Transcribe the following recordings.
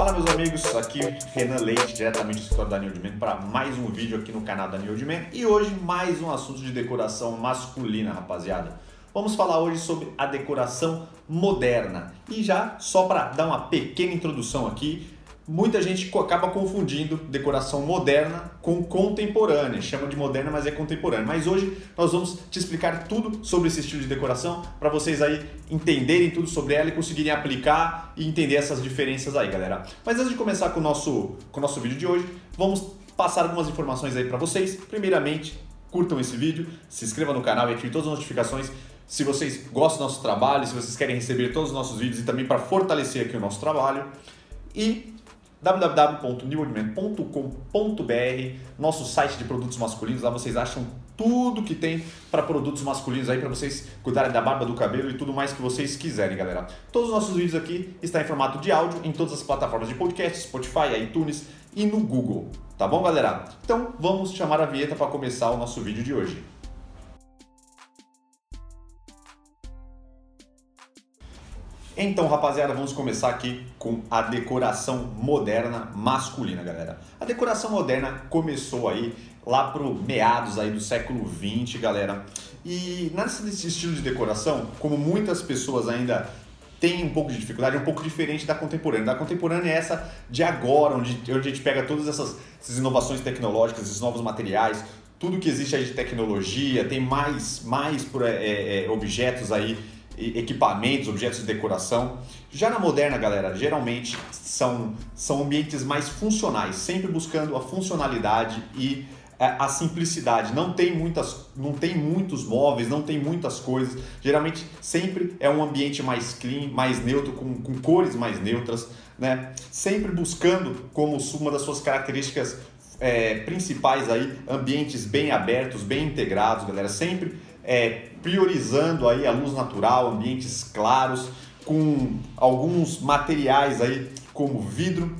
Fala meus amigos, aqui Renan Leite, diretamente do escritório da New Man, para mais um vídeo aqui no canal da New Man e hoje mais um assunto de decoração masculina, rapaziada. Vamos falar hoje sobre a decoração moderna e já só para dar uma pequena introdução aqui, muita gente acaba confundindo decoração moderna com contemporânea. Chama de moderna, mas é contemporânea. Mas hoje nós vamos te explicar tudo sobre esse estilo de decoração para vocês aí entenderem tudo sobre ela e conseguirem aplicar e entender essas diferenças aí, galera. Mas antes de começar com o nosso, com o nosso vídeo de hoje, vamos passar algumas informações aí para vocês. Primeiramente, curtam esse vídeo, se inscrevam no canal e ativem todas as notificações se vocês gostam do nosso trabalho, se vocês querem receber todos os nossos vídeos e também para fortalecer aqui o nosso trabalho. E www.newordman.com.br, nosso site de produtos masculinos. Lá vocês acham tudo que tem para produtos masculinos aí para vocês cuidarem da barba, do cabelo e tudo mais que vocês quiserem, galera. Todos os nossos vídeos aqui estão em formato de áudio em todas as plataformas de podcast, Spotify, iTunes e no Google. Tá bom, galera? Então vamos chamar a vinheta para começar o nosso vídeo de hoje. Então, rapaziada, vamos começar aqui com a decoração moderna masculina, galera. A decoração moderna começou aí lá pro meados aí do século 20, galera. E nesse estilo de decoração, como muitas pessoas ainda têm um pouco de dificuldade, é um pouco diferente da contemporânea. Da contemporânea é essa de agora, onde, onde a gente pega todas essas, essas inovações tecnológicas, esses novos materiais, tudo que existe aí de tecnologia, tem mais, mais é, é, objetos aí equipamentos, objetos de decoração. Já na moderna, galera, geralmente são, são ambientes mais funcionais, sempre buscando a funcionalidade e é, a simplicidade. Não tem muitas, não tem muitos móveis, não tem muitas coisas. Geralmente sempre é um ambiente mais clean, mais neutro, com, com cores mais neutras, né? Sempre buscando como uma das suas características é, principais aí ambientes bem abertos, bem integrados, galera. Sempre é, priorizando aí a luz natural, ambientes claros, com alguns materiais aí como vidro,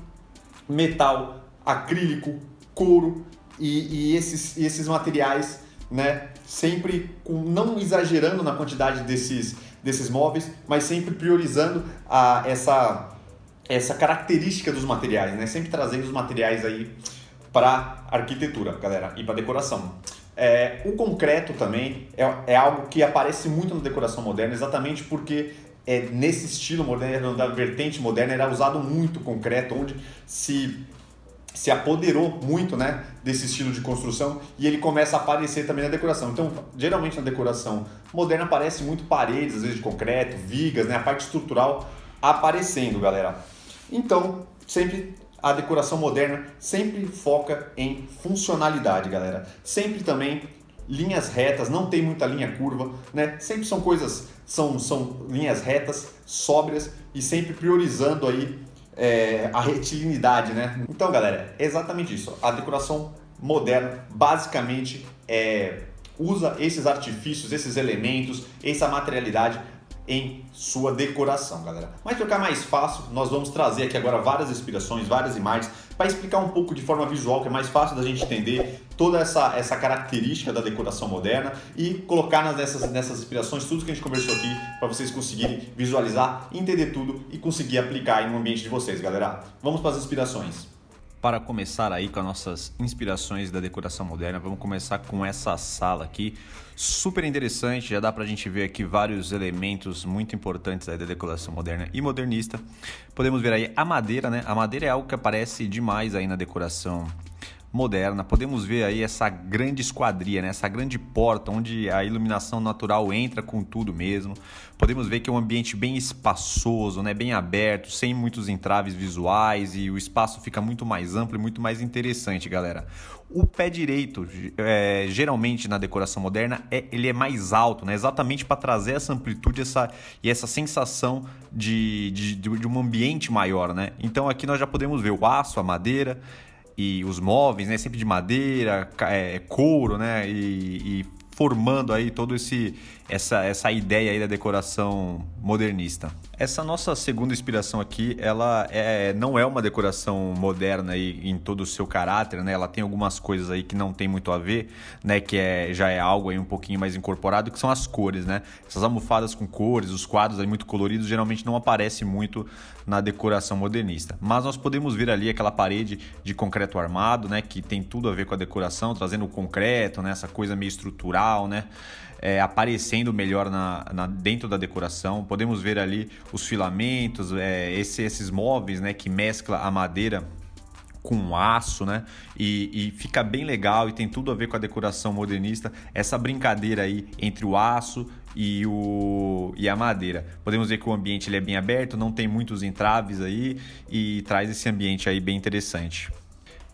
metal, acrílico, couro e, e esses, esses materiais, né, sempre com, não exagerando na quantidade desses, desses móveis, mas sempre priorizando a, essa, essa característica dos materiais, né, sempre trazendo os materiais aí para arquitetura, galera, e para decoração. É, o concreto também é, é algo que aparece muito na decoração moderna, exatamente porque é, nesse estilo moderno, da vertente moderna, era usado muito concreto, onde se, se apoderou muito né, desse estilo de construção e ele começa a aparecer também na decoração. Então, geralmente na decoração moderna aparece muito paredes, às vezes de concreto, vigas, né, a parte estrutural aparecendo, galera. Então, sempre a decoração moderna sempre foca em funcionalidade, galera. Sempre também linhas retas, não tem muita linha curva, né? Sempre são coisas, são, são linhas retas, sóbrias e sempre priorizando aí é, a retilinidade, né? Então, galera, é exatamente isso. A decoração moderna basicamente é, usa esses artifícios, esses elementos, essa materialidade em sua decoração, galera. Mas para ficar mais fácil, nós vamos trazer aqui agora várias inspirações, várias imagens, para explicar um pouco de forma visual, que é mais fácil da gente entender toda essa, essa característica da decoração moderna e colocar nessas, nessas inspirações tudo que a gente conversou aqui, para vocês conseguirem visualizar, entender tudo e conseguir aplicar no ambiente de vocês, galera. Vamos para as inspirações. Para começar aí com as nossas inspirações da decoração moderna, vamos começar com essa sala aqui, super interessante, já dá para a gente ver aqui vários elementos muito importantes da decoração moderna e modernista. Podemos ver aí a madeira, né? A madeira é algo que aparece demais aí na decoração moderna. Podemos ver aí essa grande esquadria, né? essa grande porta onde a iluminação natural entra com tudo mesmo. Podemos ver que é um ambiente bem espaçoso, né? bem aberto, sem muitos entraves visuais e o espaço fica muito mais amplo e muito mais interessante, galera. O pé direito, é, geralmente na decoração moderna, é, ele é mais alto, né? exatamente para trazer essa amplitude essa, e essa sensação de, de, de um ambiente maior. Né? Então aqui nós já podemos ver o aço, a madeira, e os móveis, né, sempre de madeira, é, couro, né, e, e, formando aí todo esse, essa, essa ideia aí da decoração modernista. Essa nossa segunda inspiração aqui, ela é, não é uma decoração moderna aí em todo o seu caráter, né? Ela tem algumas coisas aí que não tem muito a ver, né? Que é, já é algo aí um pouquinho mais incorporado, que são as cores, né? Essas almofadas com cores, os quadros aí muito coloridos, geralmente não aparecem muito na decoração modernista. Mas nós podemos ver ali aquela parede de concreto armado, né? Que tem tudo a ver com a decoração, trazendo o concreto, né? Essa coisa meio estrutural, né? É, aparecendo melhor na, na, dentro da decoração. Podemos ver ali os filamentos, é, esse, esses móveis né, que mescla a madeira com aço, né? E, e, fica bem legal e tem tudo a ver com a decoração modernista. Essa brincadeira aí entre o aço e, o, e a madeira. Podemos ver que o ambiente ele é bem aberto, não tem muitos entraves aí e traz esse ambiente aí bem interessante.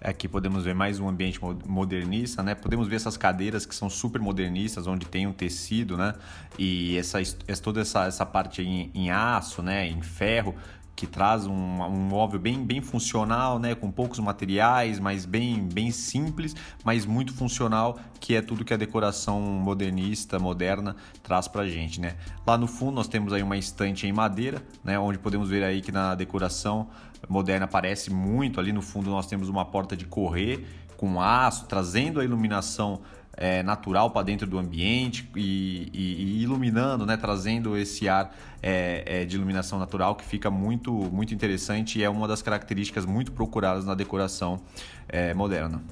Aqui podemos ver mais um ambiente modernista, né? Podemos ver essas cadeiras que são super modernistas, onde tem um tecido, né? E essa, toda essa, essa parte em, em aço, né? Em ferro, que traz um, um móvel bem, bem funcional, né? com poucos materiais, mas bem, bem simples, mas muito funcional, que é tudo que a decoração modernista, moderna, traz para gente. Né? Lá no fundo nós temos aí uma estante em madeira, né? onde podemos ver aí que na decoração moderna aparece muito, ali no fundo nós temos uma porta de correr com aço, trazendo a iluminação é, natural para dentro do ambiente e, e, e, iluminando, né, trazendo esse ar é, é, de iluminação natural que fica muito, muito interessante e é uma das características muito procuradas na decoração é, moderna.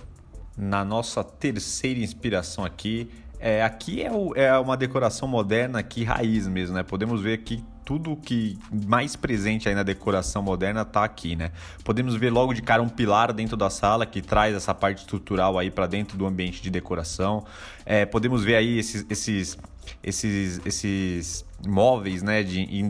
Na nossa terceira inspiração aqui, é, aqui é, o, é uma decoração moderna aqui raiz mesmo, né? Podemos ver aqui tudo que mais presente aí na decoração moderna está aqui, né? Podemos ver logo de cara um pilar dentro da sala que traz essa parte estrutural aí para dentro do ambiente de decoração. É, podemos ver aí esses, esses, esses, esses móveis, né, de, em,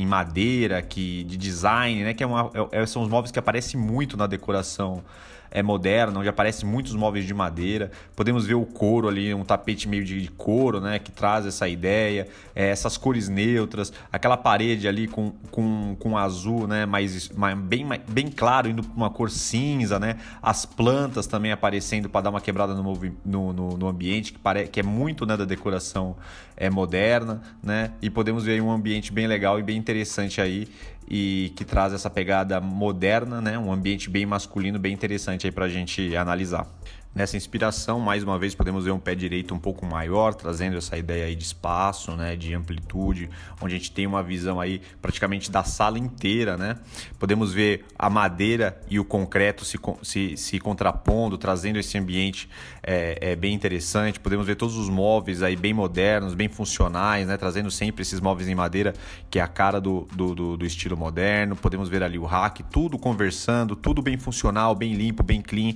em, madeira, que de design, né, que é uma, é, são os móveis que aparecem muito na decoração é moderna, onde aparecem muitos móveis de madeira. Podemos ver o couro ali, um tapete meio de couro, né, que traz essa ideia, é, essas cores neutras, aquela parede ali com, com, com azul, né, mais, mais bem, bem claro, indo para uma cor cinza, né, as plantas também aparecendo para dar uma quebrada no, no, no, no ambiente, que, pare, que é muito né, da decoração é, moderna, né, e podemos ver um ambiente bem legal e bem interessante aí e que traz essa pegada moderna, né? Um ambiente bem masculino, bem interessante aí para a gente analisar. Nessa inspiração, mais uma vez, podemos ver um pé direito um pouco maior, trazendo essa ideia aí de espaço, né, de amplitude, onde a gente tem uma visão aí praticamente da sala inteira, né? Podemos ver a madeira e o concreto se, se, se contrapondo, trazendo esse ambiente é, é, bem interessante. Podemos ver todos os móveis aí bem modernos, bem funcionais, né? Trazendo sempre esses móveis em madeira, que é a cara do, do, do, do estilo moderno. Podemos ver ali o rack, tudo conversando, tudo bem funcional, bem limpo, bem clean,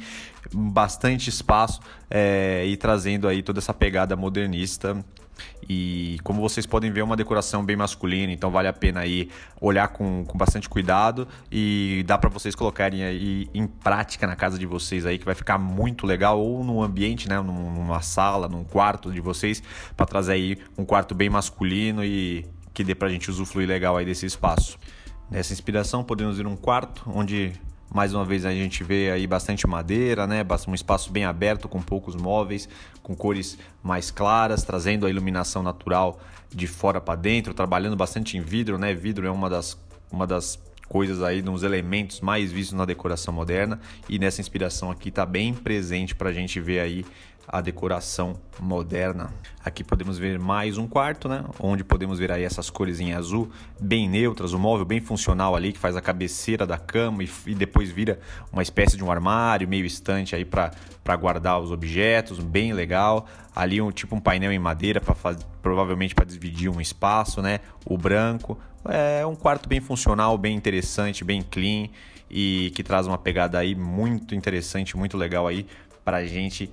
bastante espaço é, e trazendo aí toda essa pegada modernista. E como vocês podem ver, é uma decoração bem masculina, então vale a pena aí olhar com, com bastante cuidado e dá para vocês colocarem aí em prática na casa de vocês aí, que vai ficar muito legal, ou no ambiente, né, numa sala, num quarto de vocês, para trazer aí um quarto bem masculino e que dê pra gente usufruir legal aí desse espaço. Nessa inspiração, podemos ir um quarto onde mais uma vez a gente vê aí bastante madeira, né? Um espaço bem aberto com poucos móveis, com cores mais claras, trazendo a iluminação natural de fora para dentro, trabalhando bastante em vidro, né? Vidro é uma das, uma das coisas aí, uns elementos mais vistos na decoração moderna e nessa inspiração aqui está bem presente para a gente ver aí a decoração moderna. Aqui podemos ver mais um quarto, né? Onde podemos ver aí essas cores em azul, bem neutras, o um móvel bem funcional ali que faz a cabeceira da cama e, e depois vira uma espécie de um armário, meio estante aí para guardar os objetos, bem legal. Ali um tipo um painel em madeira para provavelmente para dividir um espaço, né? O branco é um quarto bem funcional, bem interessante, bem clean e que traz uma pegada aí muito interessante, muito legal aí para gente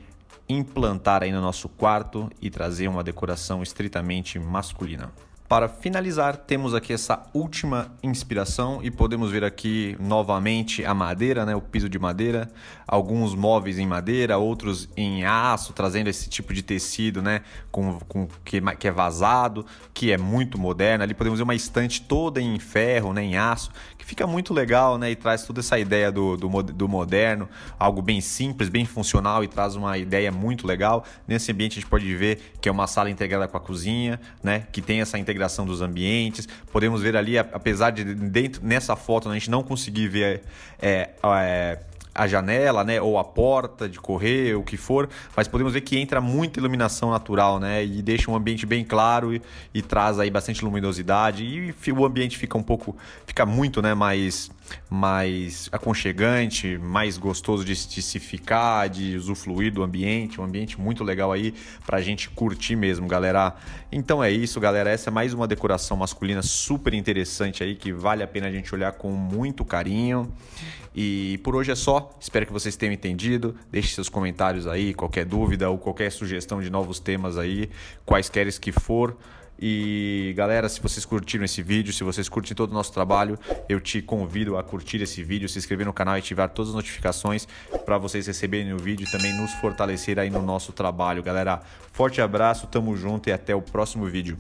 implantar aí no nosso quarto e trazer uma decoração estritamente masculina. Para finalizar, temos aqui essa última inspiração e podemos ver aqui novamente a madeira, né, o piso de madeira, alguns móveis em madeira, outros em aço, trazendo esse tipo de tecido, né, com, com que, que é vazado, que é muito moderno. Ali podemos ver uma estante toda em ferro, né, em aço, que fica muito legal, né, e traz toda essa ideia do, do, do moderno, algo bem simples, bem funcional e traz uma ideia muito legal. Nesse ambiente a gente pode ver que é uma sala integrada com a cozinha, né, que tem essa integração integração dos ambientes. Podemos ver ali, apesar de dentro nessa foto a gente não conseguir ver é, é, a janela, né, ou a porta de correr, o que for, mas podemos ver que entra muita iluminação natural, né, e deixa um ambiente bem claro e, e traz aí bastante luminosidade e o ambiente fica um pouco, fica muito, né, mais mais aconchegante, mais gostoso de, de se ficar, de usufruir do ambiente, um ambiente muito legal aí pra gente curtir mesmo, galera. Então é isso, galera, essa é mais uma decoração masculina super interessante aí que vale a pena a gente olhar com muito carinho. E por hoje é só. Espero que vocês tenham entendido. Deixe seus comentários aí, qualquer dúvida ou qualquer sugestão de novos temas aí, quaisquer que for. E galera, se vocês curtiram esse vídeo, se vocês curtem todo o nosso trabalho, eu te convido a curtir esse vídeo, se inscrever no canal e ativar todas as notificações para vocês receberem o vídeo e também nos fortalecer aí no nosso trabalho, galera. Forte abraço, tamo junto e até o próximo vídeo.